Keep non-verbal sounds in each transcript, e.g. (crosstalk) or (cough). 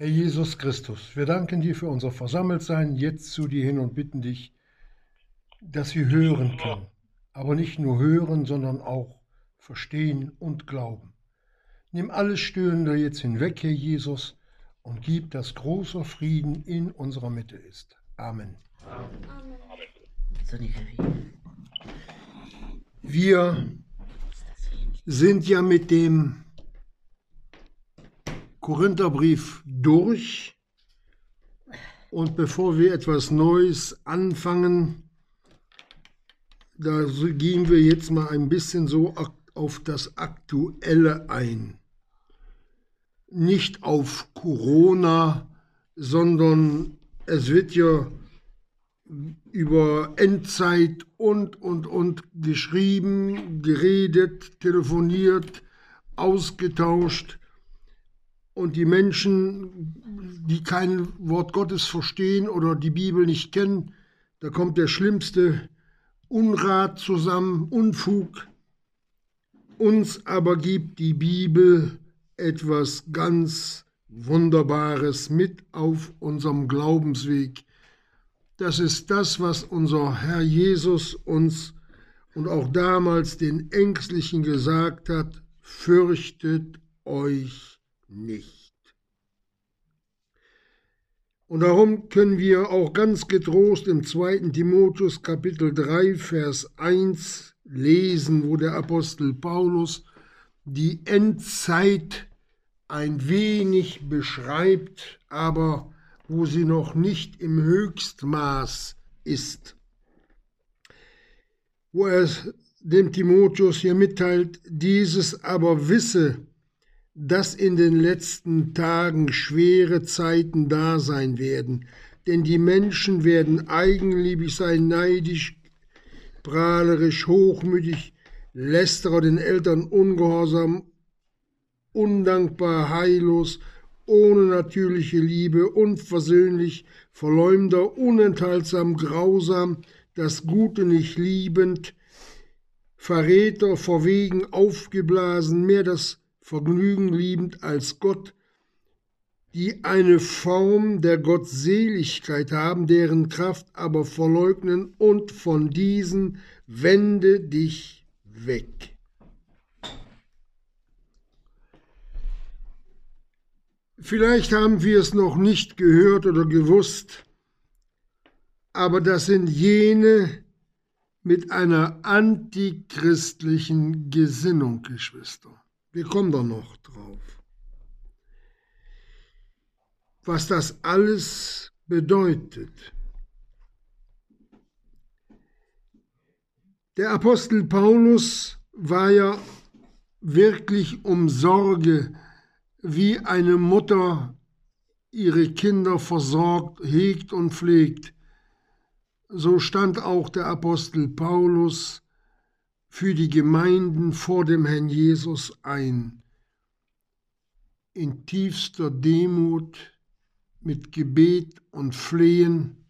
Herr Jesus Christus, wir danken dir für unser Versammeltsein jetzt zu dir hin und bitten dich, dass wir hören können, aber nicht nur hören, sondern auch verstehen und glauben. Nimm alles Störende jetzt hinweg, Herr Jesus, und gib, dass großer Frieden in unserer Mitte ist. Amen. Wir sind ja mit dem Korintherbrief durch. Und bevor wir etwas Neues anfangen, da gehen wir jetzt mal ein bisschen so auf das Aktuelle ein. Nicht auf Corona, sondern es wird ja über Endzeit und, und, und geschrieben, geredet, telefoniert, ausgetauscht und die Menschen, die kein Wort Gottes verstehen oder die Bibel nicht kennen, da kommt der schlimmste Unrat zusammen, Unfug. Uns aber gibt die Bibel etwas ganz Wunderbares mit auf unserem Glaubensweg. Das ist das, was unser Herr Jesus uns und auch damals den Ängstlichen gesagt hat, fürchtet euch nicht. Und darum können wir auch ganz getrost im 2. Timotheus Kapitel 3, Vers 1 lesen, wo der Apostel Paulus die Endzeit ein wenig beschreibt, aber wo sie noch nicht im Höchstmaß ist. Wo er dem Timotheus hier mitteilt, dieses aber wisse, dass in den letzten Tagen schwere Zeiten da sein werden, denn die Menschen werden eigenliebig sein, neidisch, prahlerisch, hochmütig, lästerer den Eltern ungehorsam, undankbar, heillos, ohne natürliche Liebe, unversöhnlich, Verleumder, unenthaltsam, grausam, das Gute nicht liebend, Verräter, verwegen, aufgeblasen, mehr das Vergnügen liebend als Gott, die eine Form der Gottseligkeit haben, deren Kraft aber verleugnen, und von diesen wende dich weg. Vielleicht haben wir es noch nicht gehört oder gewusst, aber das sind jene mit einer antichristlichen Gesinnung, Geschwister. Wir kommen da noch drauf. Was das alles bedeutet. Der Apostel Paulus war ja wirklich um Sorge, wie eine Mutter ihre Kinder versorgt, hegt und pflegt. So stand auch der Apostel Paulus für die Gemeinden vor dem Herrn Jesus ein. In tiefster Demut, mit Gebet und Flehen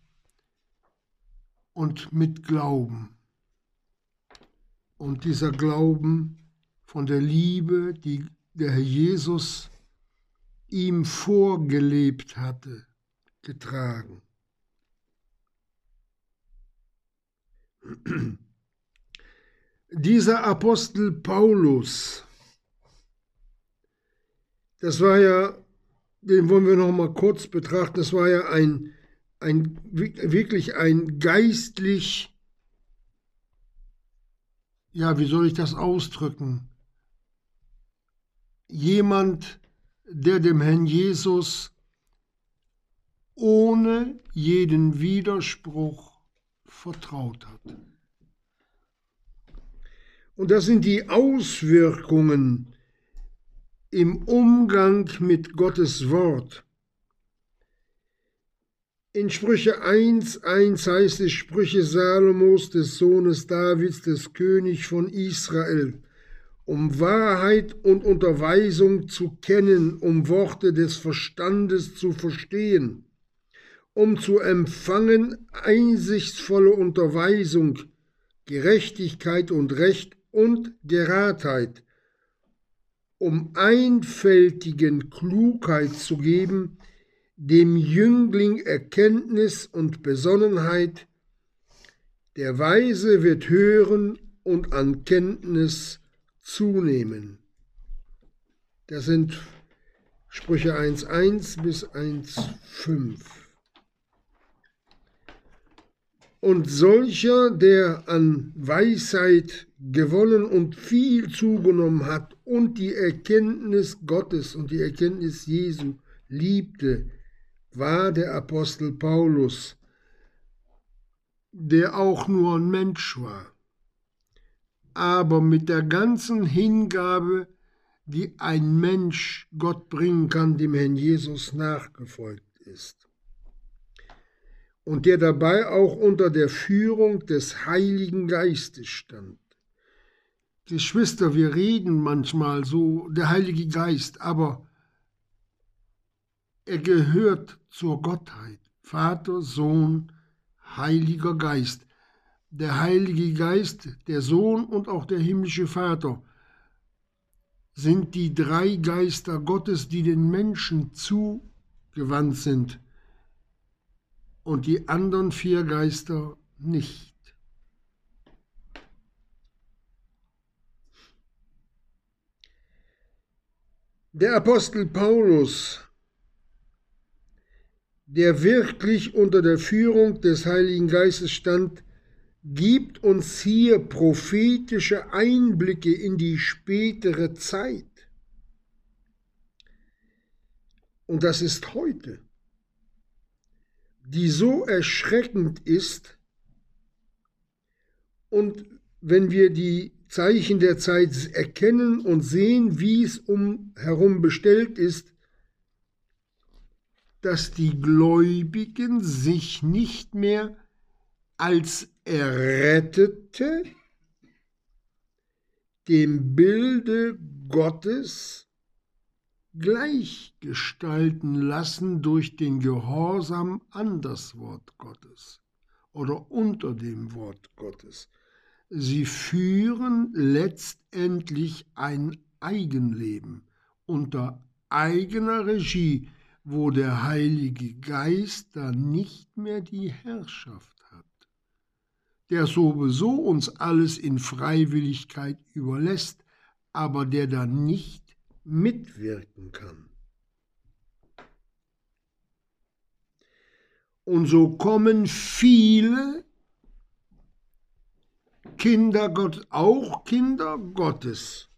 und mit Glauben. Und dieser Glauben von der Liebe, die der Herr Jesus ihm vorgelebt hatte, getragen. (clears throat) Dieser Apostel Paulus, das war ja, den wollen wir noch mal kurz betrachten, das war ja ein, ein wirklich ein geistlich, ja, wie soll ich das ausdrücken? Jemand, der dem Herrn Jesus ohne jeden Widerspruch vertraut hat. Und das sind die Auswirkungen im Umgang mit Gottes Wort. In Sprüche 1.1 heißt es Sprüche Salomos des Sohnes Davids, des König von Israel, um Wahrheit und Unterweisung zu kennen, um Worte des Verstandes zu verstehen, um zu empfangen einsichtsvolle Unterweisung, Gerechtigkeit und Recht und Geradheit, um einfältigen Klugheit zu geben, dem Jüngling Erkenntnis und Besonnenheit, der Weise wird hören und an Kenntnis zunehmen. Das sind Sprüche 1.1 bis 1.5. Und solcher, der an Weisheit gewonnen und viel zugenommen hat und die Erkenntnis Gottes und die Erkenntnis Jesu liebte, war der Apostel Paulus, der auch nur ein Mensch war, aber mit der ganzen Hingabe, die ein Mensch Gott bringen kann, dem Herrn Jesus nachgefolgt ist. Und der dabei auch unter der Führung des Heiligen Geistes stand. Geschwister, wir reden manchmal so, der Heilige Geist, aber er gehört zur Gottheit. Vater, Sohn, Heiliger Geist. Der Heilige Geist, der Sohn und auch der himmlische Vater sind die drei Geister Gottes, die den Menschen zugewandt sind und die anderen vier Geister nicht. Der Apostel Paulus der wirklich unter der Führung des Heiligen Geistes stand, gibt uns hier prophetische Einblicke in die spätere Zeit. Und das ist heute, die so erschreckend ist. Und wenn wir die Zeichen der Zeit erkennen und sehen, wie es umherum bestellt ist, dass die Gläubigen sich nicht mehr als Errettete dem Bilde Gottes gleichgestalten lassen durch den Gehorsam an das Wort Gottes oder unter dem Wort Gottes. Sie führen letztendlich ein Eigenleben unter eigener Regie, wo der Heilige Geist dann nicht mehr die Herrschaft hat, der sowieso uns alles in Freiwilligkeit überlässt, aber der dann nicht mitwirken kann. Und so kommen viele Kinder Gottes, auch Kinder Gottes,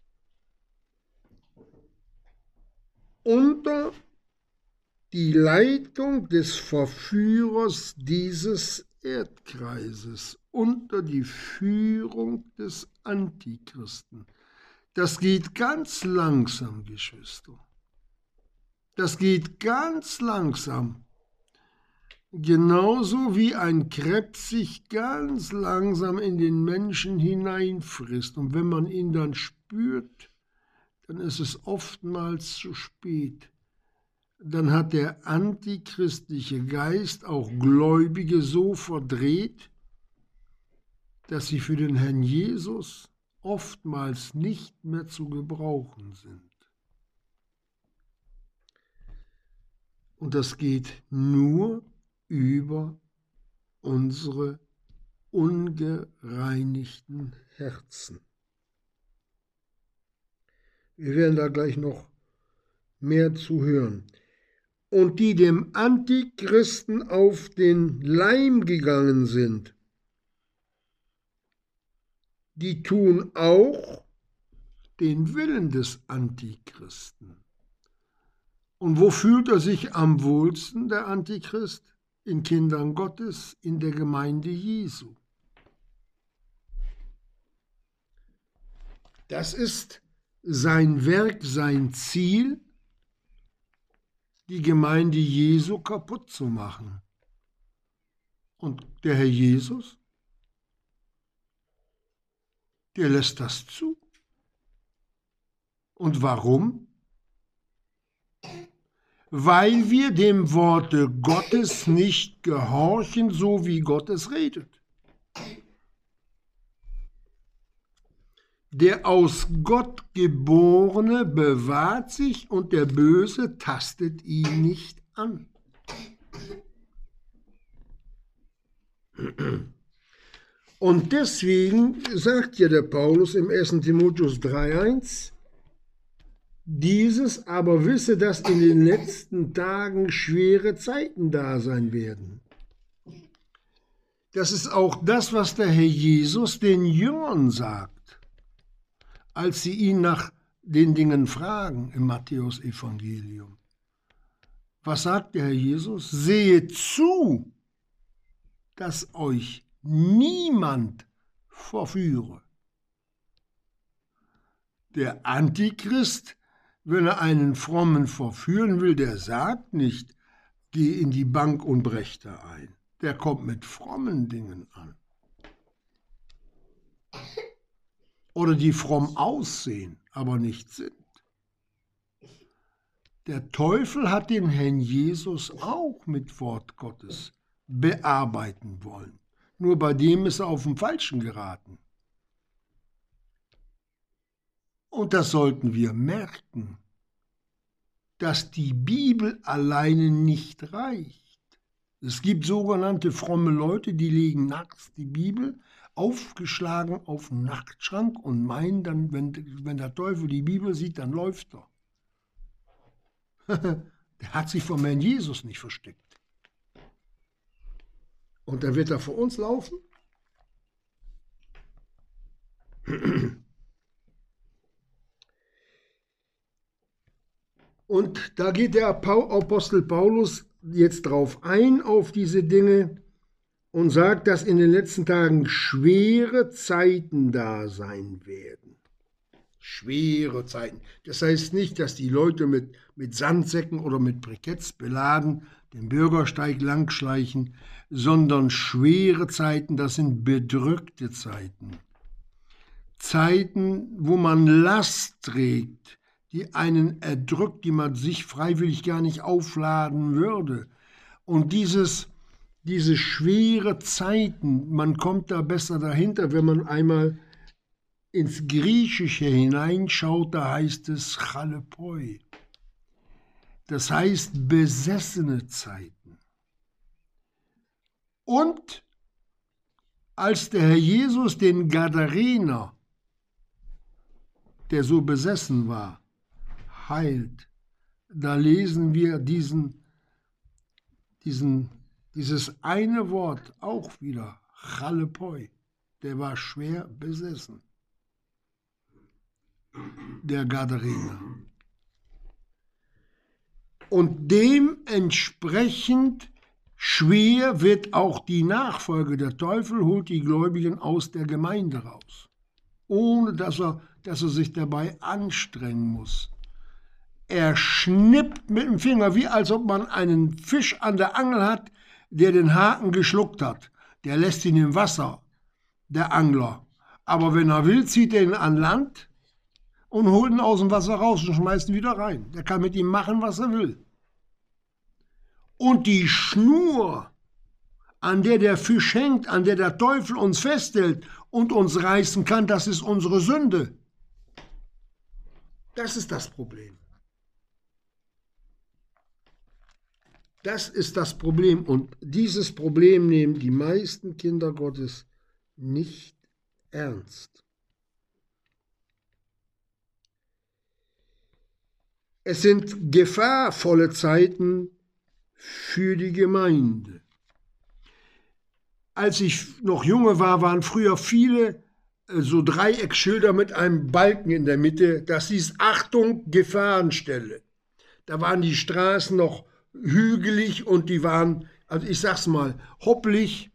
unter die Leitung des Verführers dieses Erdkreises unter die Führung des Antichristen. Das geht ganz langsam, Geschwister. Das geht ganz langsam. Genauso wie ein Krebs sich ganz langsam in den Menschen hineinfrisst. Und wenn man ihn dann spürt, dann ist es oftmals zu spät dann hat der antichristliche Geist auch Gläubige so verdreht, dass sie für den Herrn Jesus oftmals nicht mehr zu gebrauchen sind. Und das geht nur über unsere ungereinigten Herzen. Wir werden da gleich noch mehr zu hören und die dem Antichristen auf den Leim gegangen sind, die tun auch den Willen des Antichristen. Und wo fühlt er sich am wohlsten, der Antichrist? In Kindern Gottes, in der Gemeinde Jesu. Das ist sein Werk, sein Ziel, die Gemeinde Jesu kaputt zu machen. Und der Herr Jesus, der lässt das zu. Und warum? Weil wir dem Worte Gottes nicht gehorchen, so wie Gott es redet. Der aus Gott geborene bewahrt sich und der Böse tastet ihn nicht an. Und deswegen sagt ja der Paulus im 1. Timotheus 3.1, dieses aber wisse, dass in den letzten Tagen schwere Zeiten da sein werden. Das ist auch das, was der Herr Jesus den Jüngern sagt, als sie ihn nach den Dingen fragen im Matthäusevangelium. Was sagt der Herr Jesus? Seht zu, dass euch niemand verführe. Der Antichrist wenn er einen Frommen verführen will, der sagt nicht, geh in die Bank und brech da ein. Der kommt mit frommen Dingen an. Oder die fromm aussehen, aber nicht sind. Der Teufel hat den Herrn Jesus auch mit Wort Gottes bearbeiten wollen. Nur bei dem ist er auf den Falschen geraten. Und das sollten wir merken, dass die Bibel alleine nicht reicht. Es gibt sogenannte fromme Leute, die legen nachts die Bibel aufgeschlagen auf den Nachtschrank und meinen dann, wenn, wenn der Teufel die Bibel sieht, dann läuft er. (laughs) der hat sich vom Herrn Jesus nicht versteckt. Und dann wird er vor uns laufen? Und da geht der Apostel Paulus jetzt drauf ein, auf diese Dinge und sagt, dass in den letzten Tagen schwere Zeiten da sein werden. Schwere Zeiten. Das heißt nicht, dass die Leute mit, mit Sandsäcken oder mit Briketts beladen den Bürgersteig langschleichen, sondern schwere Zeiten, das sind bedrückte Zeiten. Zeiten, wo man Last trägt, die einen erdrückt, die man sich freiwillig gar nicht aufladen würde. Und dieses, diese schwere Zeiten, man kommt da besser dahinter, wenn man einmal ins Griechische hineinschaut, da heißt es Chalepoi. Das heißt besessene Zeiten. Und als der Herr Jesus den Gadarener, der so besessen war, heilt. Da lesen wir diesen, diesen, dieses eine Wort auch wieder, Chalepoi, der war schwer besessen, der Gadarener. Und dementsprechend schwer wird auch die Nachfolge. Der Teufel holt die Gläubigen aus der Gemeinde raus, ohne dass er, dass er sich dabei anstrengen muss. Er schnippt mit dem Finger, wie als ob man einen Fisch an der Angel hat, der den Haken geschluckt hat. Der lässt ihn im Wasser, der Angler. Aber wenn er will, zieht er ihn an Land und holt ihn aus dem Wasser raus und schmeißt ihn wieder rein. Der kann mit ihm machen, was er will. Und die Schnur, an der der Fisch hängt, an der der Teufel uns festhält und uns reißen kann, das ist unsere Sünde. Das ist das Problem. Das ist das Problem und dieses Problem nehmen die meisten Kinder Gottes nicht ernst. Es sind gefahrvolle Zeiten für die Gemeinde. Als ich noch junge war, waren früher viele äh, so Dreieckschilder mit einem Balken in der Mitte. Das hieß Achtung, Gefahrenstelle. Da waren die Straßen noch hügelig und die waren, also ich sag's mal, hopplig.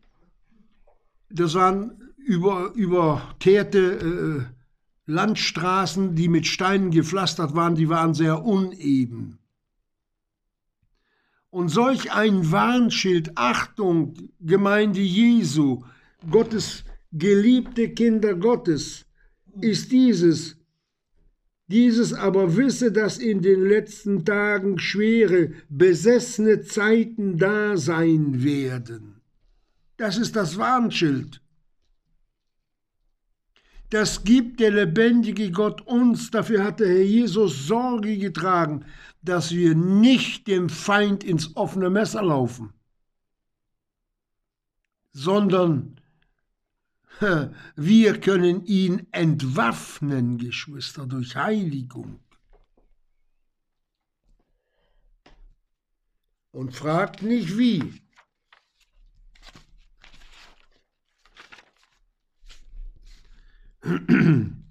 Das waren über, überteerte äh, Landstraßen, die mit Steinen gepflastert waren, die waren sehr uneben. Und solch ein Warnschild, Achtung, Gemeinde Jesu, Gottes geliebte Kinder Gottes, ist dieses, dieses aber wisse, dass in den letzten Tagen schwere, besessene Zeiten da sein werden. Das ist das Warnschild. Das gibt der lebendige Gott uns, dafür hat der Herr Jesus Sorge getragen, dass wir nicht dem Feind ins offene Messer laufen. sondern (laughs) wir können ihn entwaffnen, Geschwister, durch Heiligung. Und fragt nicht wie. (clears throat)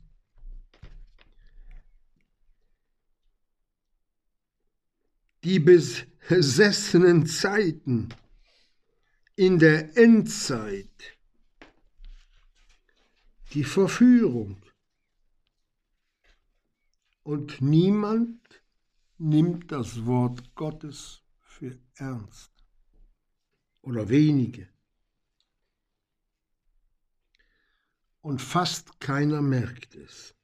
Die besessenen Zeiten in der Endzeit, die Verführung. Und niemand nimmt das Wort Gottes für ernst. Oder wenige. Und fast keiner merkt es.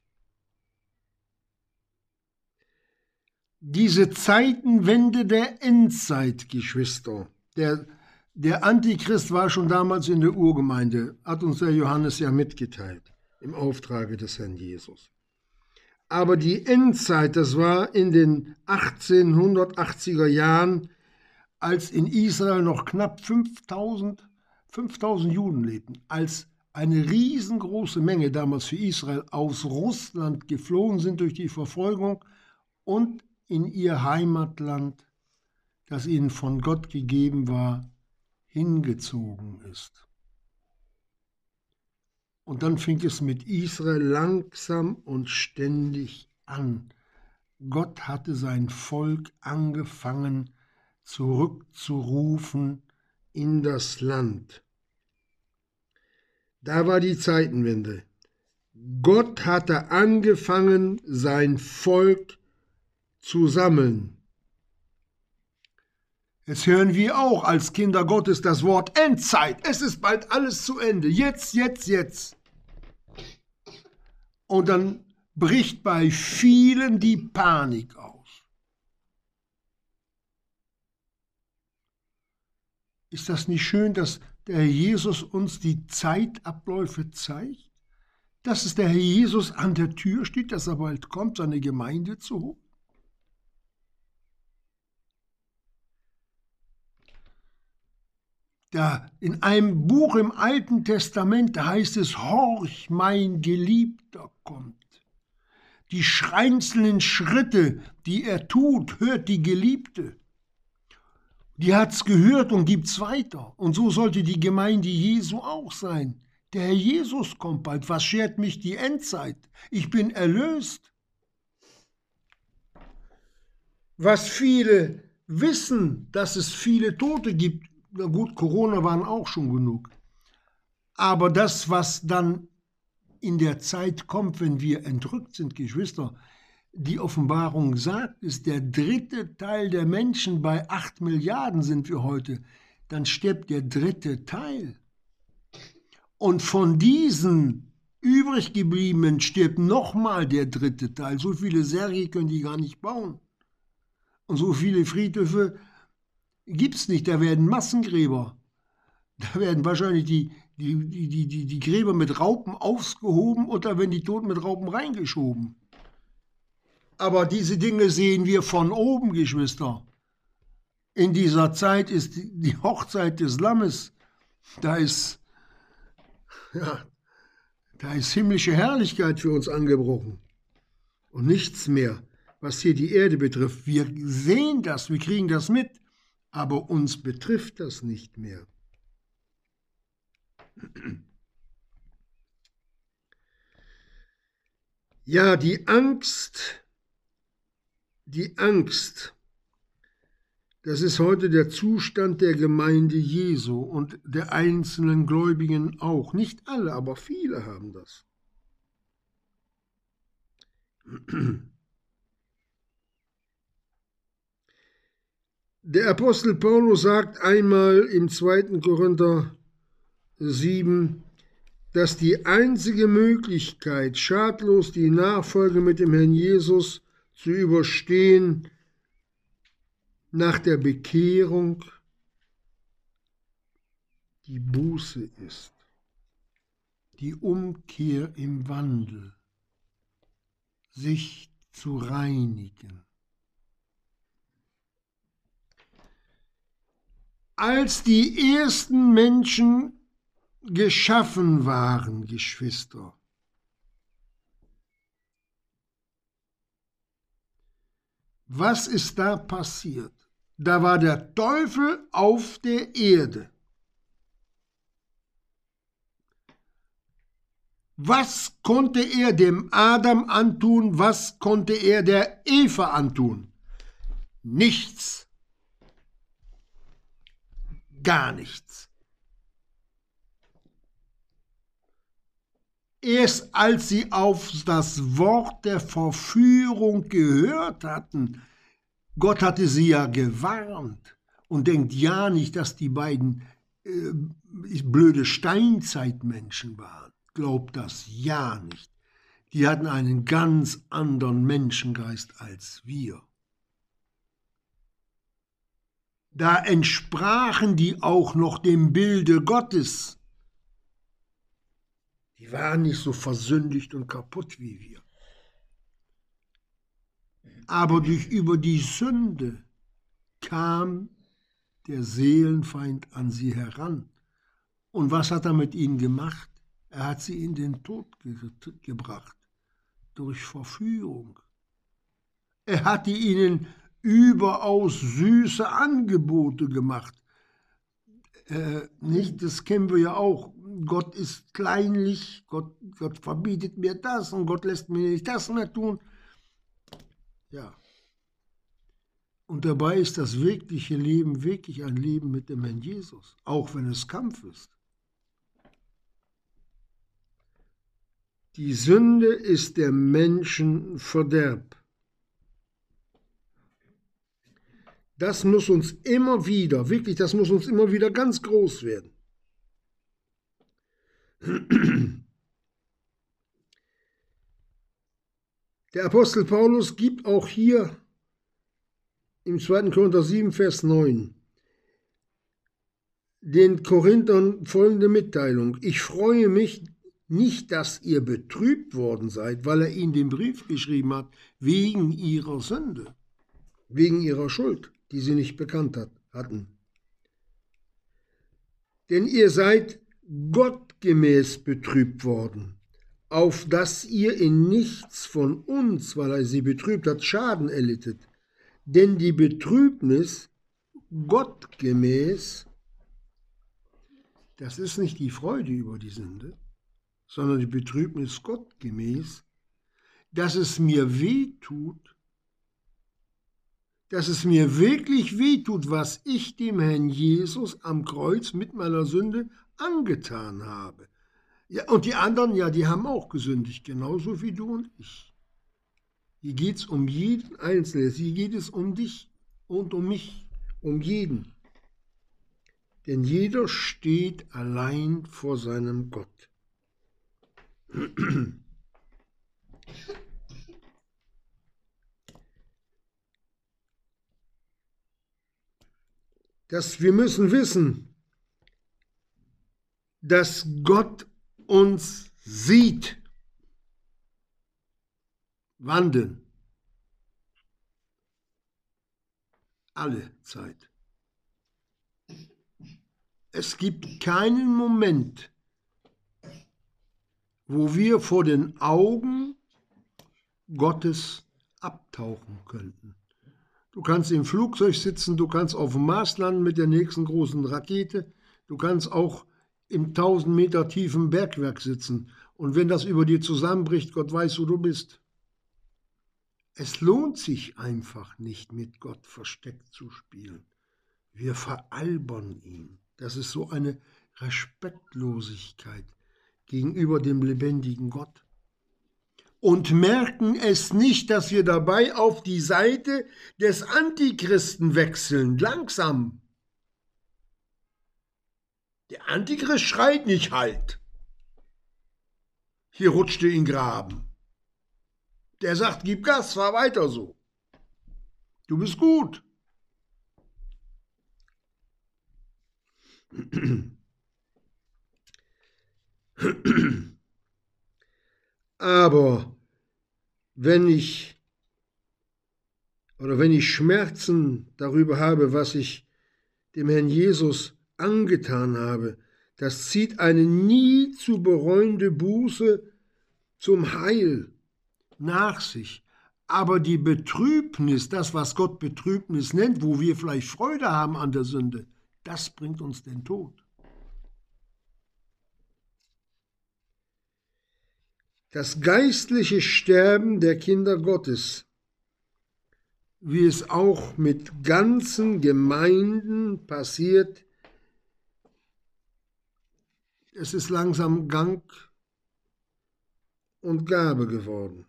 Diese Zeitenwende der Endzeit, Geschwister, der der Antichrist war schon damals in der Urgemeinde, hat uns der Johannes ja mitgeteilt, im Auftrage des Herrn Jesus. Aber die Endzeit, das war in den 1880er Jahren, als in Israel noch knapp 5000, 5000 Juden lebten, als eine riesengroße Menge damals für Israel aus Russland geflohen sind durch die Verfolgung und in ihr Heimatland, das ihnen von Gott gegeben war, hingezogen ist. Und dann fing es mit Israel langsam und ständig an. Gott hatte sein Volk angefangen zurückzurufen in das Land. Da war die Zeitenwende. Gott hatte angefangen, sein Volk zu sammeln. Jetzt hören wir auch als Kinder Gottes das Wort Endzeit. Es ist bald alles zu Ende. Jetzt, jetzt, jetzt. Und dann bricht bei vielen die Panik aus. Ist das nicht schön, dass der Herr Jesus uns die Zeitabläufe zeigt? Dass es der Herr Jesus an der Tür steht, dass er bald kommt, seine Gemeinde zu holen? Da in einem Buch im Alten Testament da heißt es, Horch, mein Geliebter kommt. Die schreinzelnden Schritte, die er tut, hört die Geliebte. Die hat's gehört und gibt's weiter. Und so sollte die Gemeinde Jesu auch sein. Der Herr Jesus kommt bald. Was schert mich die Endzeit? Ich bin erlöst. Was viele wissen, dass es viele Tote gibt, na gut, Corona waren auch schon genug. Aber das, was dann in der Zeit kommt, wenn wir entrückt sind, Geschwister, die Offenbarung sagt, ist der dritte Teil der Menschen, bei acht Milliarden sind wir heute, dann stirbt der dritte Teil. Und von diesen übrig gebliebenen stirbt nochmal der dritte Teil. So viele Särge können die gar nicht bauen. Und so viele Friedhöfe gibt es nicht. Da werden Massengräber. Da werden wahrscheinlich die, die, die, die, die Gräber mit Raupen aufgehoben und da werden die Toten mit Raupen reingeschoben. Aber diese Dinge sehen wir von oben, Geschwister. In dieser Zeit ist die Hochzeit des Lammes. Da ist, ja, da ist himmlische Herrlichkeit für uns angebrochen. Und nichts mehr, was hier die Erde betrifft. Wir sehen das, wir kriegen das mit aber uns betrifft das nicht mehr. Ja, die Angst, die Angst, das ist heute der Zustand der Gemeinde Jesu und der einzelnen Gläubigen auch. Nicht alle, aber viele haben das. Der Apostel Paulus sagt einmal im 2. Korinther 7, dass die einzige Möglichkeit, schadlos die Nachfolge mit dem Herrn Jesus zu überstehen, nach der Bekehrung die Buße ist, die Umkehr im Wandel, sich zu reinigen. Als die ersten Menschen geschaffen waren, Geschwister. Was ist da passiert? Da war der Teufel auf der Erde. Was konnte er dem Adam antun? Was konnte er der Eva antun? Nichts. Gar nichts. Erst als sie auf das Wort der Verführung gehört hatten, Gott hatte sie ja gewarnt und denkt ja nicht, dass die beiden äh, blöde Steinzeitmenschen waren. Glaubt das ja nicht. Die hatten einen ganz anderen Menschengeist als wir. Da entsprachen die auch noch dem Bilde Gottes. Die waren nicht so versündigt und kaputt wie wir. Aber durch über die Sünde kam der Seelenfeind an sie heran. Und was hat er mit ihnen gemacht? Er hat sie in den Tod ge gebracht durch Verführung. Er hatte ihnen überaus süße Angebote gemacht. Äh, nicht, das kennen wir ja auch. Gott ist kleinlich, Gott, Gott verbietet mir das und Gott lässt mir nicht das mehr tun. Ja. Und dabei ist das wirkliche Leben wirklich ein Leben mit dem Herrn Jesus, auch wenn es Kampf ist. Die Sünde ist der Menschen Verderb. Das muss uns immer wieder, wirklich, das muss uns immer wieder ganz groß werden. Der Apostel Paulus gibt auch hier im 2. Korinther 7, Vers 9 den Korinthern folgende Mitteilung. Ich freue mich nicht, dass ihr betrübt worden seid, weil er ihnen den Brief geschrieben hat, wegen ihrer Sünde, wegen ihrer Schuld, die sie nicht bekannt hat, hatten. Denn ihr seid gottgemäß betrübt worden, auf dass ihr in nichts von uns, weil er sie betrübt hat, Schaden erlittet. Denn die Betrübnis gottgemäß, das ist nicht die Freude über die Sünde, sondern die Betrübnis gottgemäß, dass es mir weh tut, dass es mir wirklich weh tut, was ich dem Herrn Jesus am Kreuz mit meiner Sünde angetan habe. Ja, und die anderen, ja, die haben auch gesündigt, genauso wie du und ich. Hier geht es um jeden Einzelnen, hier geht es um dich und um mich, um jeden. Denn jeder steht allein vor seinem Gott. (clears throat) Dass wir müssen wissen, dass Gott uns sieht. Wandeln. Alle Zeit. Es gibt keinen Moment, wo wir vor den Augen Gottes abtauchen könnten. Du kannst im Flugzeug sitzen, du kannst auf dem Mars landen mit der nächsten großen Rakete, du kannst auch im 1000 Meter tiefen Bergwerk sitzen und wenn das über dir zusammenbricht, Gott weiß, wo du bist. Es lohnt sich einfach nicht, mit Gott versteckt zu spielen. Wir veralbern ihn. Das ist so eine Respektlosigkeit gegenüber dem lebendigen Gott. Und merken es nicht, dass wir dabei auf die Seite des Antichristen wechseln, langsam. Der Antichrist schreit nicht halt. Hier rutschte in Graben. Der sagt, gib Gas, fahr weiter so. Du bist gut. (clears throat) Aber wenn ich oder wenn ich Schmerzen darüber habe, was ich dem Herrn Jesus angetan habe, das zieht eine nie zu bereuende Buße zum Heil nach sich. Aber die Betrübnis, das, was Gott Betrübnis nennt, wo wir vielleicht Freude haben an der Sünde, das bringt uns den Tod. Das geistliche Sterben der Kinder Gottes, wie es auch mit ganzen Gemeinden passiert, es ist langsam Gang und Gabe geworden.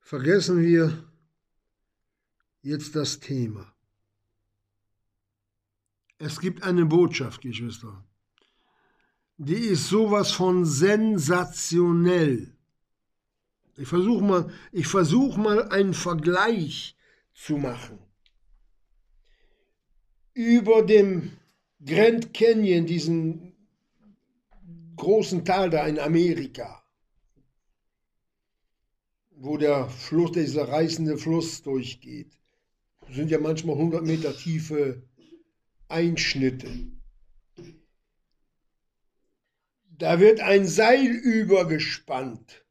Vergessen wir jetzt das Thema. Es gibt eine Botschaft, Geschwister. Die ist sowas von sensationell. Ich versuche mal, versuch mal einen Vergleich zu machen. Über dem Grand Canyon, diesen großen Tal da in Amerika, wo der Fluss, dieser reißende Fluss durchgeht, sind ja manchmal 100 Meter tiefe Einschnitte. Da wird ein Seil übergespannt.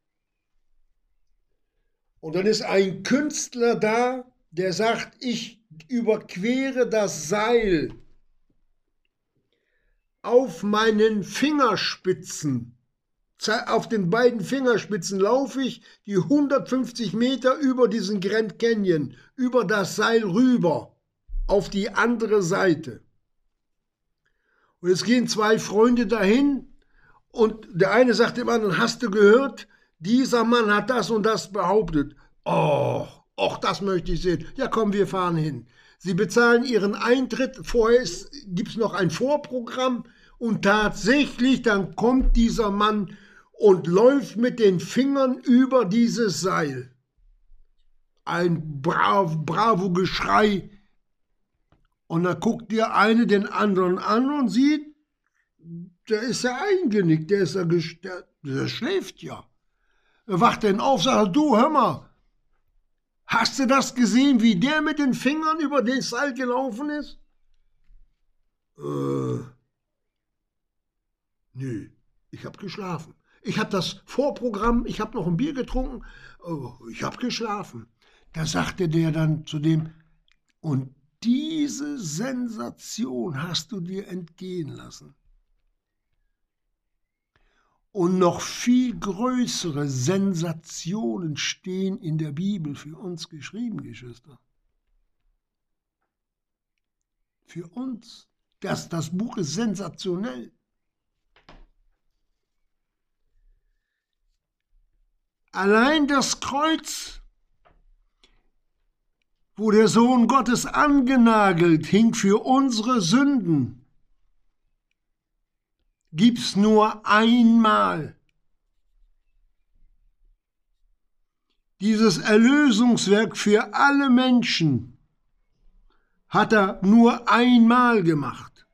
Und dann ist ein Künstler da, der sagt, ich überquere das Seil auf meinen Fingerspitzen. Auf den beiden Fingerspitzen laufe ich die 150 Meter über diesen Grand Canyon, über das Seil rüber, auf die andere Seite. Und es gehen zwei Freunde dahin und der eine sagt dem anderen, hast du gehört, dieser Mann hat das und das behauptet. Oh, och, das möchte ich sehen. Ja, komm, wir fahren hin. Sie bezahlen ihren Eintritt, vorher gibt es noch ein Vorprogramm und tatsächlich dann kommt dieser Mann und läuft mit den Fingern über dieses Seil. Ein brav, bravo Geschrei und dann guckt der eine den anderen an und sieht, der ist ja eingenickt, der ist ja, der, der schläft ja. Er wacht dann auf, sagt, du, hör mal, hast du das gesehen, wie der mit den Fingern über den Seil gelaufen ist? Äh, nö, ich hab geschlafen. Ich hab das Vorprogramm, ich hab noch ein Bier getrunken, oh, ich hab geschlafen. Da sagte der dann zu dem, und diese Sensation hast du dir entgehen lassen. Und noch viel größere Sensationen stehen in der Bibel für uns geschrieben, Geschwister. Für uns. Das, das Buch ist sensationell. Allein das Kreuz wo der Sohn Gottes angenagelt hing für unsere Sünden, gibt's nur einmal. Dieses Erlösungswerk für alle Menschen hat er nur einmal gemacht.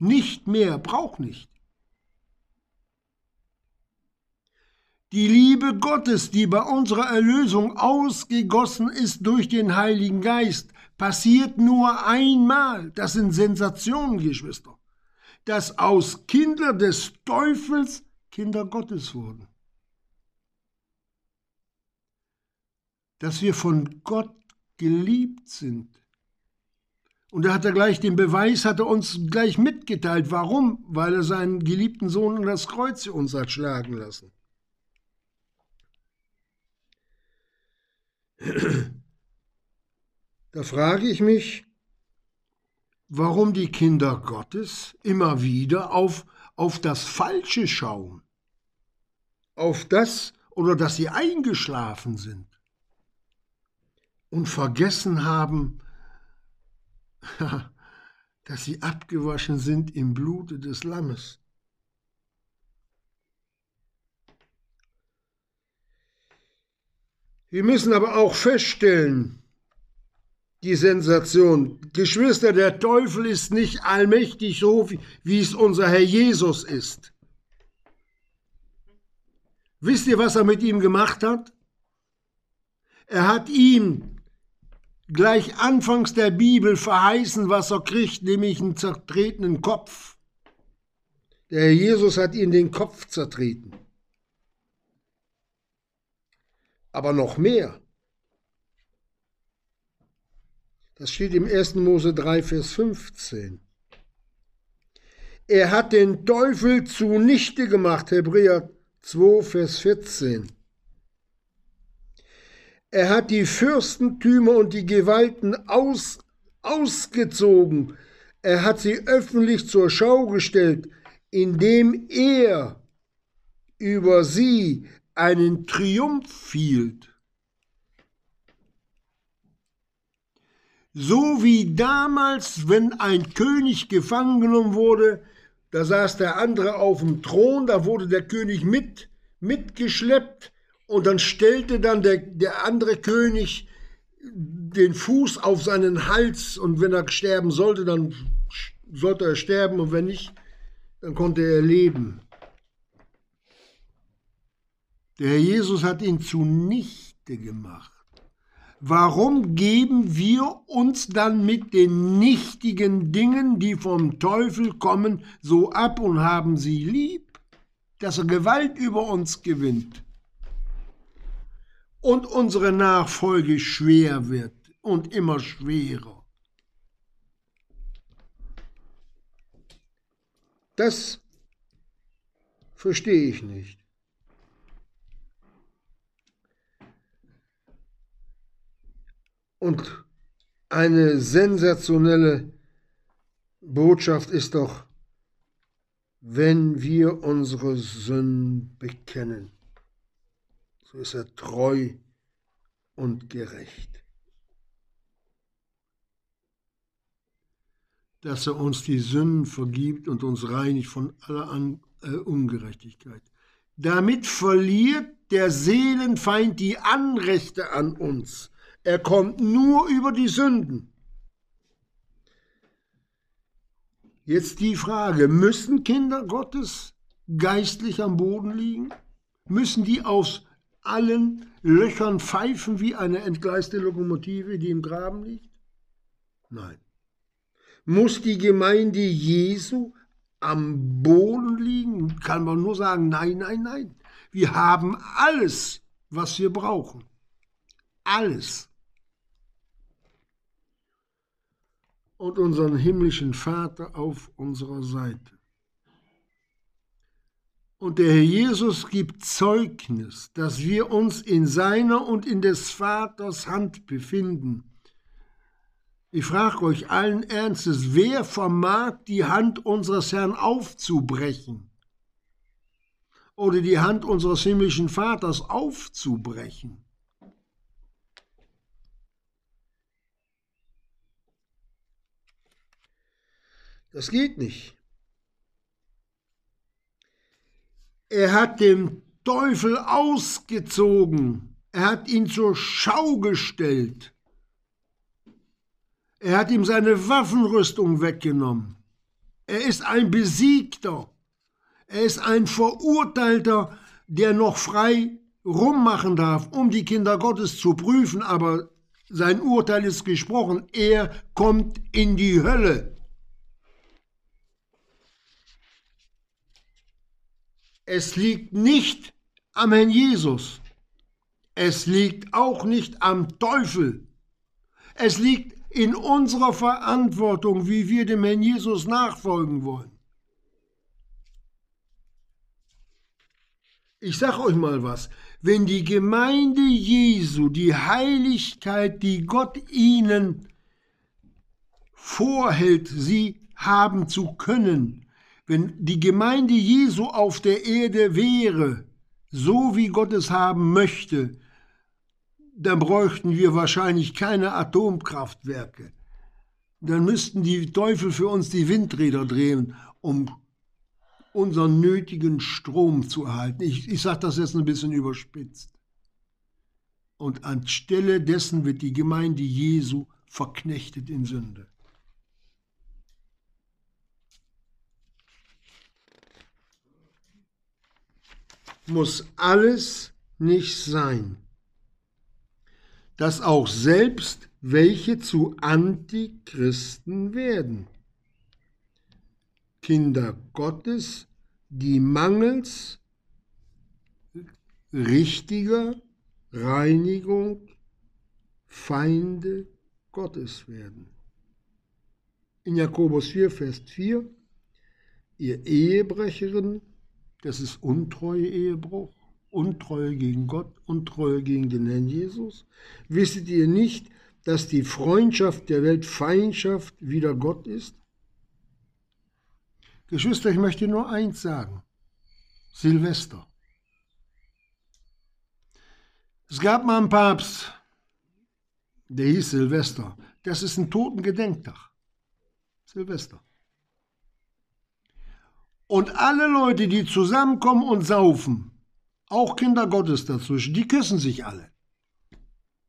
Nicht mehr, braucht nicht. Die Liebe Gottes, die bei unserer Erlösung ausgegossen ist durch den Heiligen Geist, passiert nur einmal. Das sind Sensationen, Geschwister. Dass aus Kinder des Teufels Kinder Gottes wurden. Dass wir von Gott geliebt sind. Und da hat er gleich den Beweis, hat er uns gleich mitgeteilt. Warum? Weil er seinen geliebten Sohn an das Kreuz uns hat schlagen lassen. Da frage ich mich, warum die Kinder Gottes immer wieder auf, auf das Falsche schauen, auf das oder dass sie eingeschlafen sind und vergessen haben, (laughs) dass sie abgewaschen sind im Blute des Lammes. Wir müssen aber auch feststellen, die Sensation, Geschwister, der Teufel ist nicht allmächtig so, wie es unser Herr Jesus ist. Wisst ihr, was er mit ihm gemacht hat? Er hat ihm gleich anfangs der Bibel verheißen, was er kriegt, nämlich einen zertretenen Kopf. Der Herr Jesus hat ihn den Kopf zertreten. Aber noch mehr. Das steht im 1. Mose 3, Vers 15. Er hat den Teufel zunichte gemacht, Hebräer 2, Vers 14. Er hat die Fürstentümer und die Gewalten aus, ausgezogen. Er hat sie öffentlich zur Schau gestellt, indem er über sie einen Triumph hielt. So wie damals, wenn ein König gefangen genommen wurde, da saß der andere auf dem Thron, da wurde der König mit, mitgeschleppt und dann stellte dann der, der andere König den Fuß auf seinen Hals und wenn er sterben sollte, dann sollte er sterben und wenn nicht, dann konnte er leben. Der Herr Jesus hat ihn zunichte gemacht. Warum geben wir uns dann mit den nichtigen Dingen, die vom Teufel kommen, so ab und haben sie lieb, dass er Gewalt über uns gewinnt? und unsere Nachfolge schwer wird und immer schwerer. Das verstehe ich nicht. Und eine sensationelle Botschaft ist doch, wenn wir unsere Sünden bekennen so ist er treu und gerecht. Dass er uns die Sünden vergibt und uns reinigt von aller An äh, Ungerechtigkeit. Damit verliert der Seelenfeind die Anrechte an uns. Er kommt nur über die Sünden. Jetzt die Frage, müssen Kinder Gottes geistlich am Boden liegen? Müssen die aus allen Löchern pfeifen wie eine entgleiste Lokomotive, die im Graben liegt? Nein. Muss die Gemeinde Jesu am Boden liegen? Kann man nur sagen, nein, nein, nein. Wir haben alles, was wir brauchen. Alles. Und unseren himmlischen Vater auf unserer Seite. Und der Herr Jesus gibt Zeugnis, dass wir uns in seiner und in des Vaters Hand befinden. Ich frage euch allen Ernstes, wer vermag die Hand unseres Herrn aufzubrechen? Oder die Hand unseres himmlischen Vaters aufzubrechen? Das geht nicht. Er hat den Teufel ausgezogen. Er hat ihn zur Schau gestellt. Er hat ihm seine Waffenrüstung weggenommen. Er ist ein Besiegter. Er ist ein Verurteilter, der noch frei rummachen darf, um die Kinder Gottes zu prüfen, aber sein Urteil ist gesprochen. Er kommt in die Hölle. Es liegt nicht am Herrn Jesus. Es liegt auch nicht am Teufel. Es liegt in unserer Verantwortung, wie wir dem Herrn Jesus nachfolgen wollen. Ich sage euch mal was, wenn die Gemeinde Jesu die Heiligkeit, die Gott ihnen vorhält, sie haben zu können, wenn die Gemeinde Jesu auf der Erde wäre, so wie Gott es haben möchte, dann bräuchten wir wahrscheinlich keine Atomkraftwerke. Dann müssten die Teufel für uns die Windräder drehen, um unseren nötigen Strom zu erhalten. Ich, ich sage das jetzt ein bisschen überspitzt. Und anstelle dessen wird die Gemeinde Jesu verknechtet in Sünde. Muss alles nicht sein. dass auch selbst welche zu Antichristen werden. Kinder Gottes, die mangels richtiger Reinigung Feinde Gottes werden. In Jakobus 4, Vers 4, ihr Ehebrecherin, das ist untreue Ehebruch, Untreue gegen Gott, Untreue gegen den Herrn Jesus. Wisset ihr nicht, dass die Freundschaft der Welt Feindschaft wider Gott ist? Geschwister, ich möchte nur eins sagen. Silvester. Es gab mal einen Papst, der hieß Silvester. Das ist ein Totengedenktag. Silvester. Und alle Leute, die zusammenkommen und saufen, auch Kinder Gottes dazwischen, die küssen sich alle.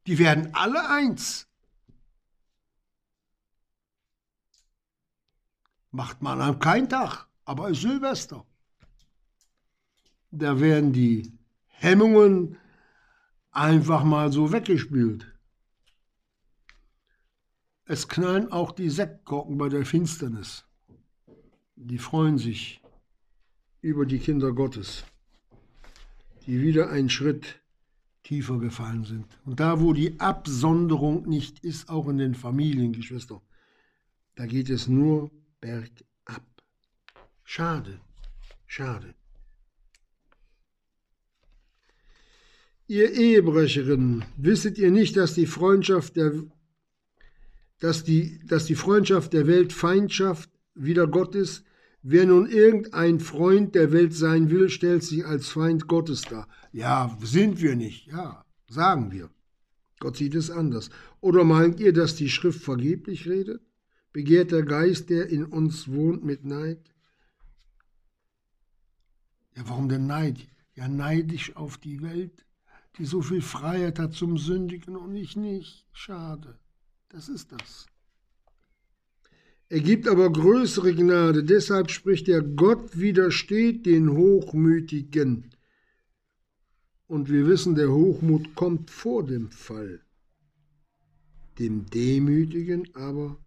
Die werden alle eins. Macht man an keinen Tag, aber ist Silvester. Da werden die Hemmungen einfach mal so weggespült. Es knallen auch die Sektkorken bei der Finsternis. Die freuen sich über die Kinder Gottes, die wieder einen Schritt tiefer gefallen sind. Und da, wo die Absonderung nicht ist, auch in den Familien, Geschwister, da geht es nur bergab. Schade, schade. Ihr Ehebrecherinnen, wisset ihr nicht, dass die Freundschaft der, dass die, dass die Freundschaft der Welt Feindschaft wider Gott ist? Wer nun irgendein Freund der Welt sein will, stellt sich als Feind Gottes dar. Ja, sind wir nicht, ja, sagen wir. Gott sieht es anders. Oder meint ihr, dass die Schrift vergeblich redet? Begehrt der Geist, der in uns wohnt, mit Neid? Ja, warum denn Neid? Ja, neidisch auf die Welt die so viel Freiheit hat zum Sündigen und ich nicht. Schade. Das ist das. Er gibt aber größere Gnade, deshalb spricht er, Gott widersteht den Hochmütigen. Und wir wissen, der Hochmut kommt vor dem Fall. Dem Demütigen aber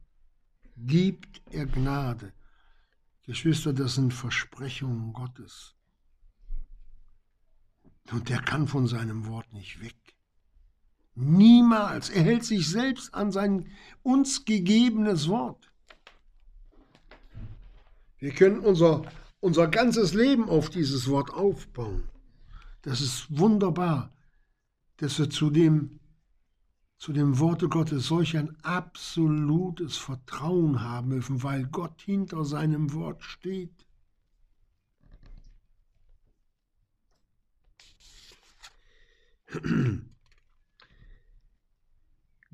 gibt er Gnade. Geschwister, das sind Versprechungen Gottes. Und der kann von seinem Wort nicht weg. Niemals. Er hält sich selbst an sein uns gegebenes Wort. Wir können unser, unser ganzes Leben auf dieses Wort aufbauen. Das ist wunderbar, dass wir zu dem, zu dem Worte Gottes solch ein absolutes Vertrauen haben dürfen, weil Gott hinter seinem Wort steht.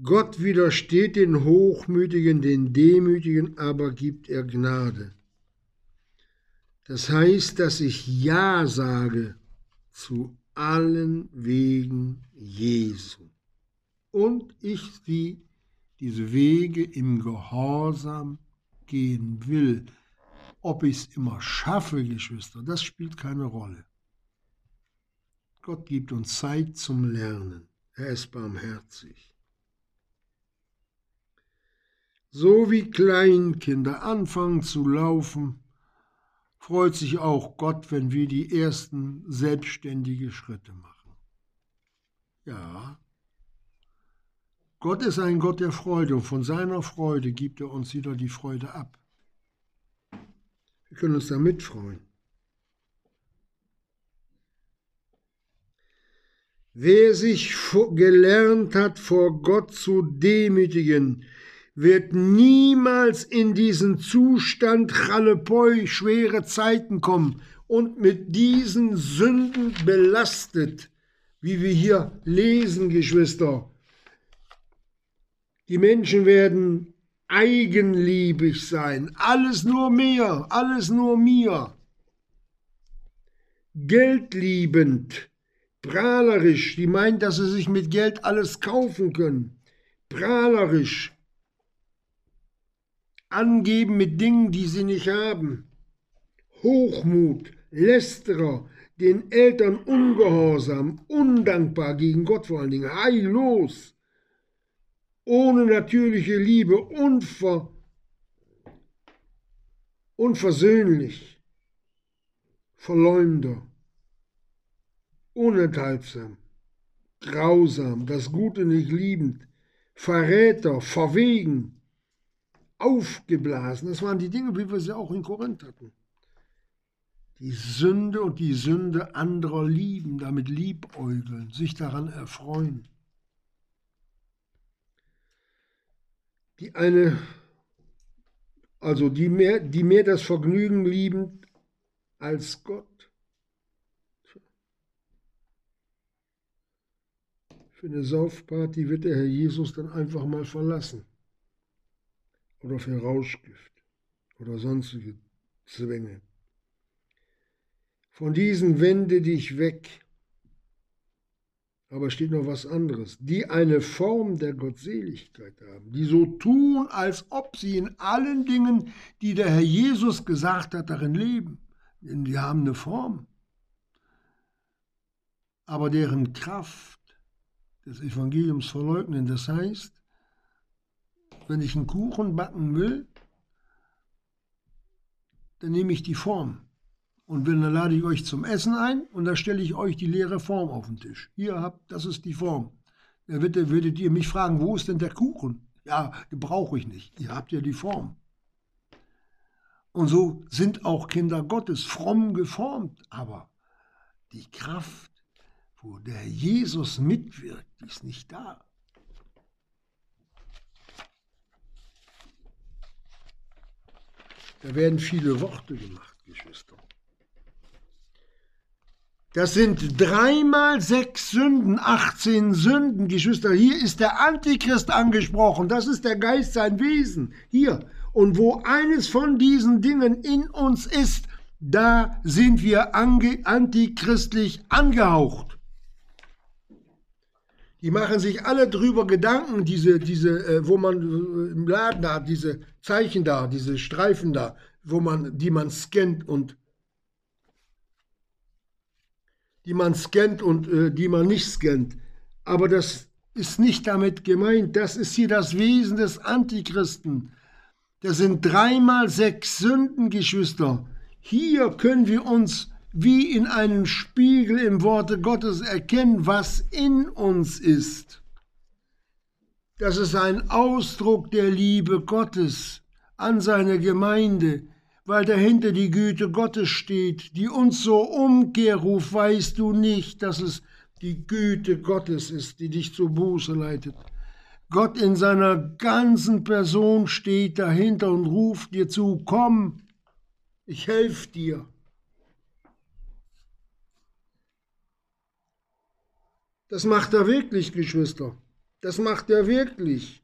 Gott widersteht den Hochmütigen, den Demütigen, aber gibt er Gnade. Das heißt, dass ich Ja sage zu allen Wegen Jesu. Und ich sie, diese Wege im Gehorsam gehen will. Ob ich es immer schaffe, Geschwister, das spielt keine Rolle. Gott gibt uns Zeit zum Lernen. Er ist barmherzig. So wie Kleinkinder anfangen zu laufen, freut sich auch Gott, wenn wir die ersten selbstständige Schritte machen. Ja, Gott ist ein Gott der Freude und von seiner Freude gibt er uns wieder die Freude ab. Wir können uns damit freuen. Wer sich gelernt hat, vor Gott zu demütigen, wird niemals in diesen Zustand Chalepoi, schwere Zeiten kommen und mit diesen Sünden belastet, wie wir hier lesen, Geschwister. Die Menschen werden eigenliebig sein, alles nur mir, alles nur mir, geldliebend, Prahlerisch, die meint, dass sie sich mit Geld alles kaufen können. Prahlerisch. Angeben mit Dingen, die sie nicht haben. Hochmut, Lästerer, den Eltern ungehorsam, undankbar gegen Gott vor allen Dingen, heillos, ohne natürliche Liebe, unver, unversöhnlich, Verleumder, unenthaltsam, grausam, das Gute nicht liebend, Verräter, verwegen, aufgeblasen. Das waren die Dinge, wie wir sie auch in Korinth hatten. Die Sünde und die Sünde anderer lieben, damit liebäugeln, sich daran erfreuen. Die eine, also die mehr, die mehr das Vergnügen lieben als Gott. Für eine Saufparty wird der Herr Jesus dann einfach mal verlassen. Oder für Rauschgift oder sonstige Zwänge. Von diesen wende dich weg. Aber steht noch was anderes. Die eine Form der Gottseligkeit haben, die so tun, als ob sie in allen Dingen, die der Herr Jesus gesagt hat, darin leben. Denn die haben eine Form. Aber deren Kraft des Evangeliums verleugnen. Das heißt, wenn ich einen Kuchen backen will, dann nehme ich die Form. Und wenn, dann lade ich euch zum Essen ein und da stelle ich euch die leere Form auf den Tisch. Hier habt, das ist die Form. Dann würdet, würdet ihr mich fragen, wo ist denn der Kuchen? Ja, den brauche ich nicht. Ihr habt ja die Form. Und so sind auch Kinder Gottes fromm geformt, aber die Kraft wo der Jesus mitwirkt, ist nicht da. Da werden viele Worte gemacht, Geschwister. Das sind dreimal sechs Sünden, 18 Sünden, Geschwister. Hier ist der Antichrist angesprochen. Das ist der Geist, sein Wesen. Hier. Und wo eines von diesen Dingen in uns ist, da sind wir antichristlich angehaucht. Die machen sich alle drüber Gedanken, diese, diese, äh, wo man äh, im Laden da, diese Zeichen da, diese Streifen da, wo man, die man scannt und die man scannt und äh, die man nicht scannt. Aber das ist nicht damit gemeint. Das ist hier das Wesen des Antichristen. Das sind dreimal sechs Sünden, Geschwister. Hier können wir uns wie in einem Spiegel im Worte Gottes erkennen, was in uns ist. Das ist ein Ausdruck der Liebe Gottes an seine Gemeinde, weil dahinter die Güte Gottes steht, die uns so Umkehr ruft, weißt du nicht, dass es die Güte Gottes ist, die dich zur Buße leitet. Gott in seiner ganzen Person steht dahinter und ruft dir zu, komm, ich helfe dir. Das macht er wirklich, Geschwister. Das macht er wirklich.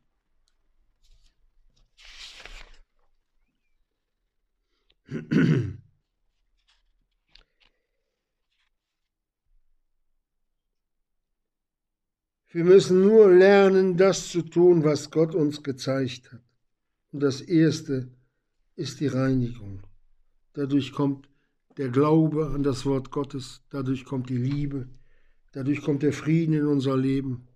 Wir müssen nur lernen, das zu tun, was Gott uns gezeigt hat. Und das Erste ist die Reinigung. Dadurch kommt der Glaube an das Wort Gottes, dadurch kommt die Liebe, Dadurch kommt der Frieden in unser Leben.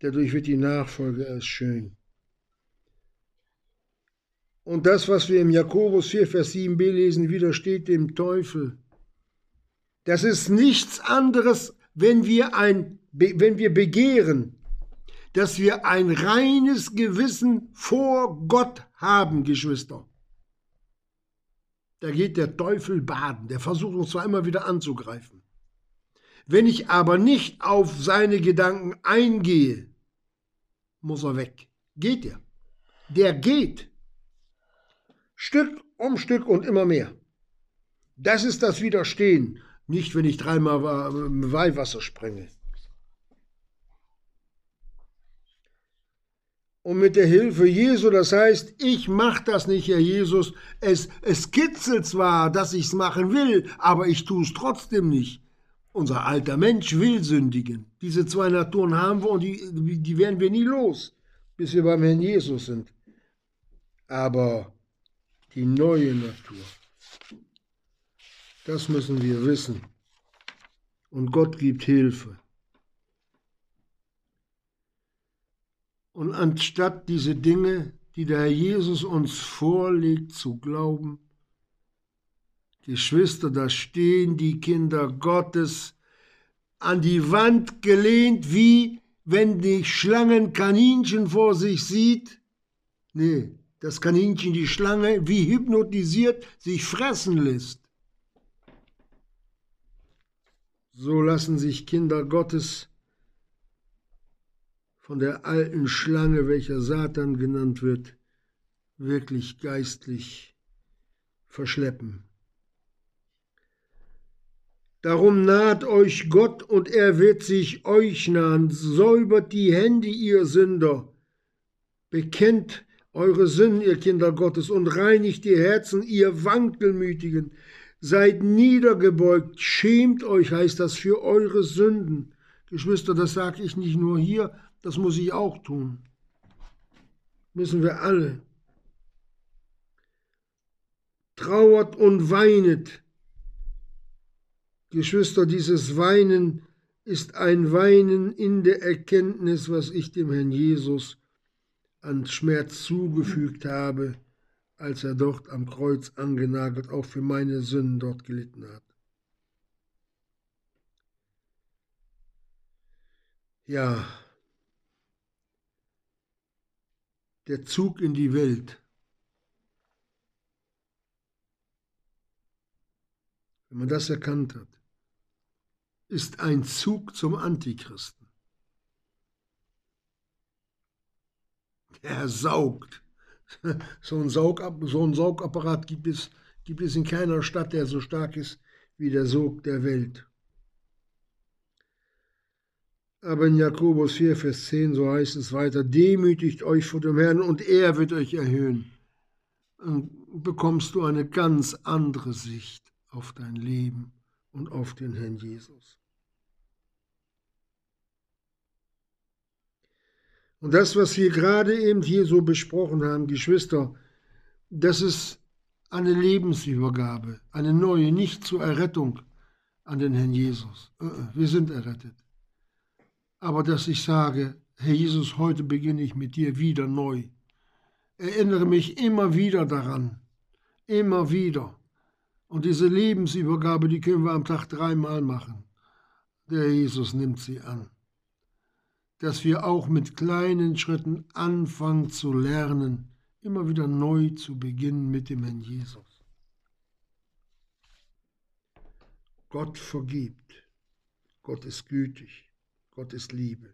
Dadurch wird die Nachfolge erst schön. Und das, was wir im Jakobus 4, Vers 7b lesen, widersteht dem Teufel. Das ist nichts anderes, wenn wir, ein, wenn wir begehren, dass wir ein reines Gewissen vor Gott haben, Geschwister. Da geht der Teufel baden, der versucht uns zwar immer wieder anzugreifen. Wenn ich aber nicht auf seine Gedanken eingehe, muss er weg. Geht er? Der geht. Stück um Stück und immer mehr. Das ist das Widerstehen. Nicht, wenn ich dreimal Weihwasser sprenge. Und mit der Hilfe Jesu, das heißt, ich mache das nicht, Herr Jesus. Es, es kitzelt zwar, dass ich es machen will, aber ich tue es trotzdem nicht. Unser alter Mensch will sündigen. Diese zwei Naturen haben wir und die, die werden wir nie los, bis wir beim Herrn Jesus sind. Aber die neue Natur, das müssen wir wissen. Und Gott gibt Hilfe. Und anstatt diese Dinge, die der Herr Jesus uns vorlegt, zu glauben, Geschwister, da stehen die Kinder Gottes an die Wand gelehnt, wie wenn die Schlangen Kaninchen vor sich sieht. Nee, das Kaninchen die Schlange wie hypnotisiert sich fressen lässt. So lassen sich Kinder Gottes von der alten Schlange, welcher Satan genannt wird, wirklich geistlich verschleppen. Darum naht euch Gott und er wird sich euch nahen. Säubert die Hände, ihr Sünder. Bekennt eure Sünden, ihr Kinder Gottes, und reinigt die Herzen, ihr Wankelmütigen. Seid niedergebeugt, schämt euch, heißt das, für eure Sünden. Geschwister, das sage ich nicht nur hier, das muss ich auch tun. Müssen wir alle. Trauert und weinet. Geschwister, dieses Weinen ist ein Weinen in der Erkenntnis, was ich dem Herrn Jesus an Schmerz zugefügt habe, als er dort am Kreuz angenagelt auch für meine Sünden dort gelitten hat. Ja, der Zug in die Welt. Wenn man das erkannt hat, ist ein Zug zum Antichristen. Er saugt. So ein, Saugab so ein Saugapparat gibt es, gibt es in keiner Stadt, der so stark ist wie der Sog der Welt. Aber in Jakobus 4, Vers 10, so heißt es weiter, demütigt euch vor dem Herrn und er wird euch erhöhen. Dann bekommst du eine ganz andere Sicht auf dein Leben und auf den Herrn Jesus. Und das, was wir gerade eben hier so besprochen haben, Geschwister, das ist eine Lebensübergabe, eine neue, nicht zur Errettung an den Herrn Jesus. Äh, äh, wir sind errettet aber dass ich sage, Herr Jesus, heute beginne ich mit dir wieder neu. Erinnere mich immer wieder daran, immer wieder. Und diese Lebensübergabe, die können wir am Tag dreimal machen. Der Jesus nimmt sie an. Dass wir auch mit kleinen Schritten anfangen zu lernen, immer wieder neu zu beginnen mit dem Herrn Jesus. Gott vergibt. Gott ist gütig. Gott ist Liebe.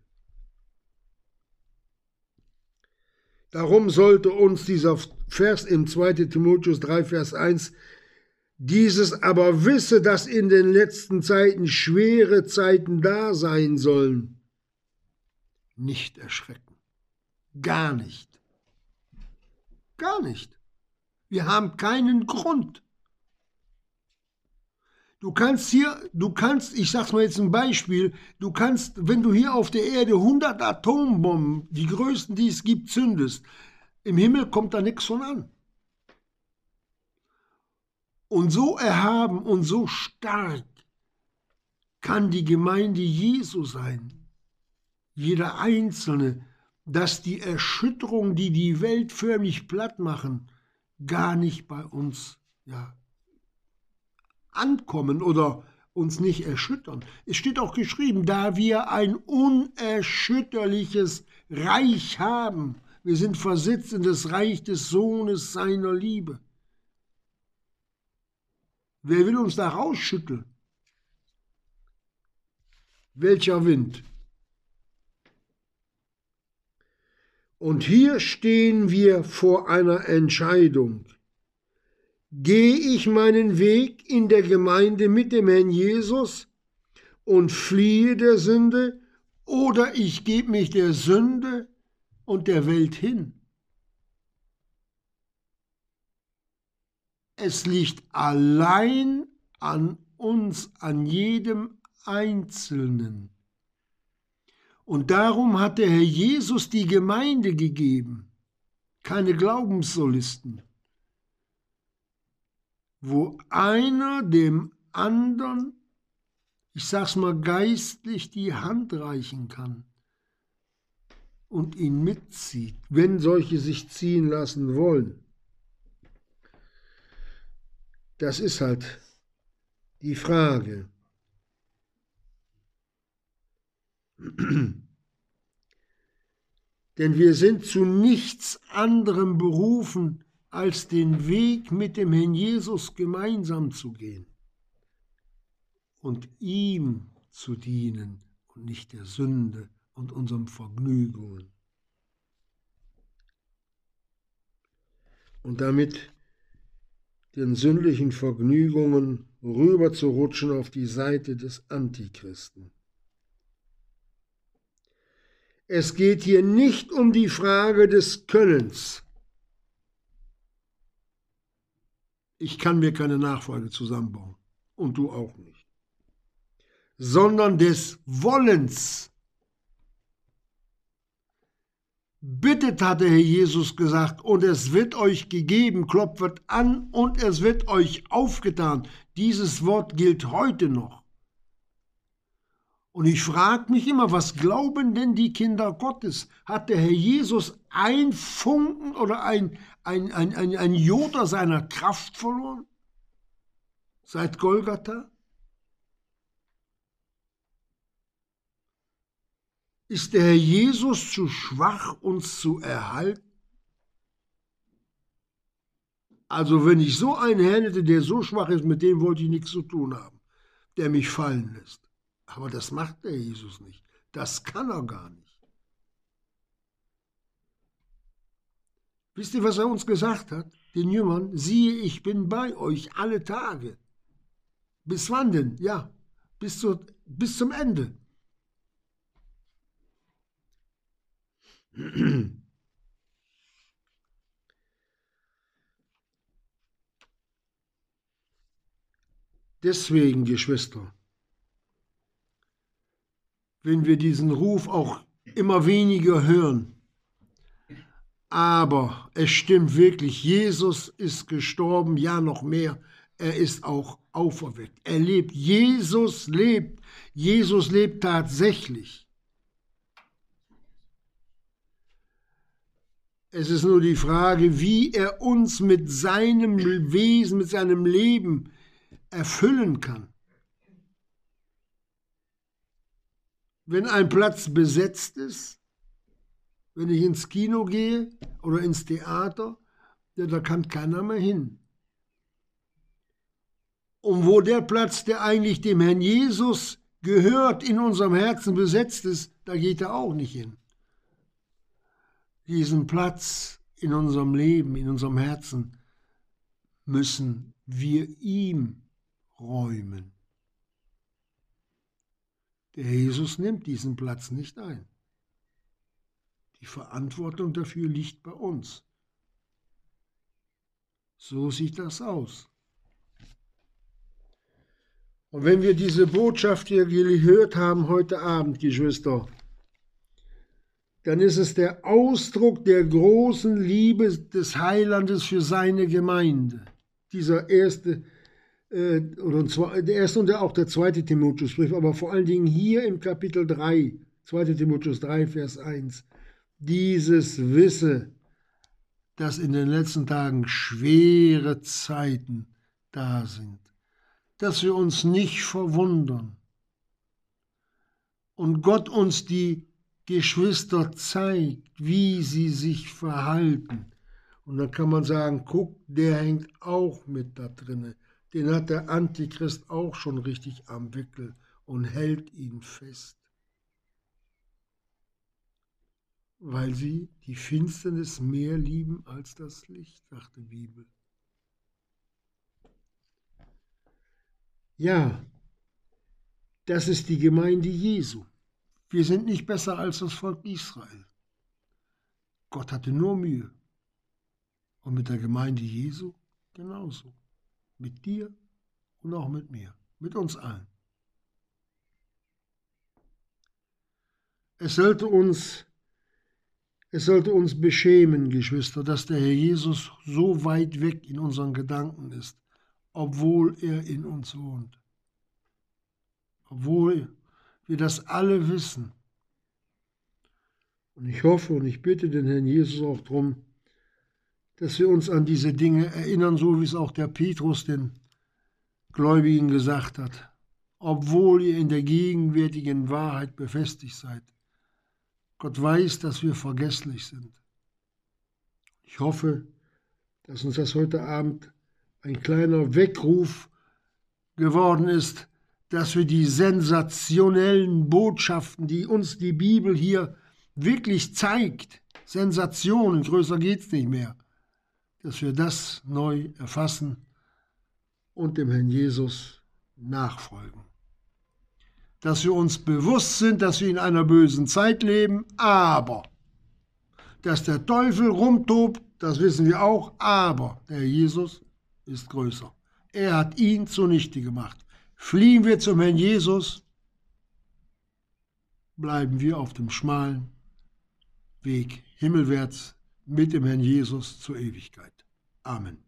Darum sollte uns dieser Vers im 2. Timotheus 3, Vers 1 dieses aber wisse, dass in den letzten Zeiten schwere Zeiten da sein sollen. Nicht erschrecken. Gar nicht. Gar nicht. Wir haben keinen Grund, Du kannst hier, du kannst, ich sag's mal jetzt ein Beispiel, du kannst, wenn du hier auf der Erde 100 Atombomben, die größten, die es gibt, zündest, im Himmel kommt da nichts von an. Und so erhaben und so stark kann die Gemeinde Jesu sein, jeder Einzelne, dass die Erschütterungen, die die Welt förmlich platt machen, gar nicht bei uns ja, ankommen oder uns nicht erschüttern. Es steht auch geschrieben, da wir ein unerschütterliches Reich haben. Wir sind versetzt in das Reich des Sohnes seiner Liebe. Wer will uns da rausschütteln? Welcher Wind? Und hier stehen wir vor einer Entscheidung. Gehe ich meinen Weg in der Gemeinde mit dem Herrn Jesus und fliehe der Sünde, oder ich gebe mich der Sünde und der Welt hin? Es liegt allein an uns, an jedem Einzelnen. Und darum hat der Herr Jesus die Gemeinde gegeben, keine Glaubenssolisten wo einer dem anderen, ich sag's mal geistlich, die Hand reichen kann und ihn mitzieht, wenn solche sich ziehen lassen wollen. Das ist halt die Frage. (clears throat) Denn wir sind zu nichts anderem berufen, als den Weg mit dem Herrn Jesus gemeinsam zu gehen und ihm zu dienen und nicht der Sünde und unseren Vergnügungen. Und damit den sündlichen Vergnügungen rüber zu rutschen auf die Seite des Antichristen. Es geht hier nicht um die Frage des Könnens. Ich kann mir keine Nachfolge zusammenbauen und du auch nicht, sondern des Wollens. Bittet, hat der Herr Jesus gesagt, und es wird euch gegeben, klopft an und es wird euch aufgetan. Dieses Wort gilt heute noch. Und ich frage mich immer, was glauben denn die Kinder Gottes? Hat der Herr Jesus ein Funken oder ein, ein, ein, ein, ein Joder seiner Kraft verloren? Seit Golgatha? Ist der Herr Jesus zu schwach, uns zu erhalten? Also wenn ich so einen Herrn hätte, der so schwach ist, mit dem wollte ich nichts zu tun haben, der mich fallen lässt. Aber das macht der Jesus nicht. Das kann er gar nicht. Wisst ihr, was er uns gesagt hat? Den Jüngern, siehe, ich bin bei euch alle Tage. Bis wann denn? Ja, bis, zu, bis zum Ende. (clears throat) Deswegen, Geschwister, wenn wir diesen Ruf auch immer weniger hören, aber es stimmt wirklich, Jesus ist gestorben, ja noch mehr, er ist auch auferweckt. Er lebt, Jesus lebt, Jesus lebt tatsächlich. Es ist nur die Frage, wie er uns mit seinem Wesen, mit seinem Leben erfüllen kann. Wenn ein Platz besetzt ist, wenn ich ins Kino gehe oder ins Theater, ja, da kann keiner mehr hin. Und wo der Platz, der eigentlich dem Herrn Jesus gehört, in unserem Herzen besetzt ist, da geht er auch nicht hin diesen Platz in unserem Leben, in unserem Herzen, müssen wir ihm räumen. Der Jesus nimmt diesen Platz nicht ein. Die Verantwortung dafür liegt bei uns. So sieht das aus. Und wenn wir diese Botschaft hier gehört haben heute Abend, Geschwister, dann ist es der Ausdruck der großen Liebe des Heilandes für seine Gemeinde. Dieser erste, äh, oder zwei, der erste und auch der zweite Timotheusbrief, aber vor allen Dingen hier im Kapitel 3, 2. Timotheus 3, Vers 1, dieses Wisse, dass in den letzten Tagen schwere Zeiten da sind, dass wir uns nicht verwundern und Gott uns die Geschwister zeigt, wie sie sich verhalten. Und dann kann man sagen, guck, der hängt auch mit da drinne. Den hat der Antichrist auch schon richtig am Wickel und hält ihn fest. Weil sie die Finsternis mehr lieben als das Licht, sagt die Bibel. Ja, das ist die Gemeinde Jesu. Wir sind nicht besser als das Volk Israel. Gott hatte nur Mühe. Und mit der Gemeinde Jesu genauso. Mit dir und auch mit mir. Mit uns allen. Es sollte uns, es sollte uns beschämen, Geschwister, dass der Herr Jesus so weit weg in unseren Gedanken ist, obwohl er in uns wohnt. Obwohl wir das alle wissen. Und ich hoffe und ich bitte den Herrn Jesus auch darum, dass wir uns an diese Dinge erinnern, so wie es auch der Petrus den Gläubigen gesagt hat, obwohl ihr in der gegenwärtigen Wahrheit befestigt seid. Gott weiß, dass wir vergesslich sind. Ich hoffe, dass uns das heute Abend ein kleiner Weckruf geworden ist, dass wir die sensationellen Botschaften, die uns die Bibel hier wirklich zeigt, Sensationen, größer geht's nicht mehr, dass wir das neu erfassen und dem Herrn Jesus nachfolgen. Dass wir uns bewusst sind, dass wir in einer bösen Zeit leben, aber dass der Teufel rumtobt, das wissen wir auch, aber der Herr Jesus ist größer. Er hat ihn zunichte gemacht. Fliehen wir zum Herrn Jesus, bleiben wir auf dem schmalen Weg himmelwärts mit dem Herrn Jesus zur Ewigkeit. Amen.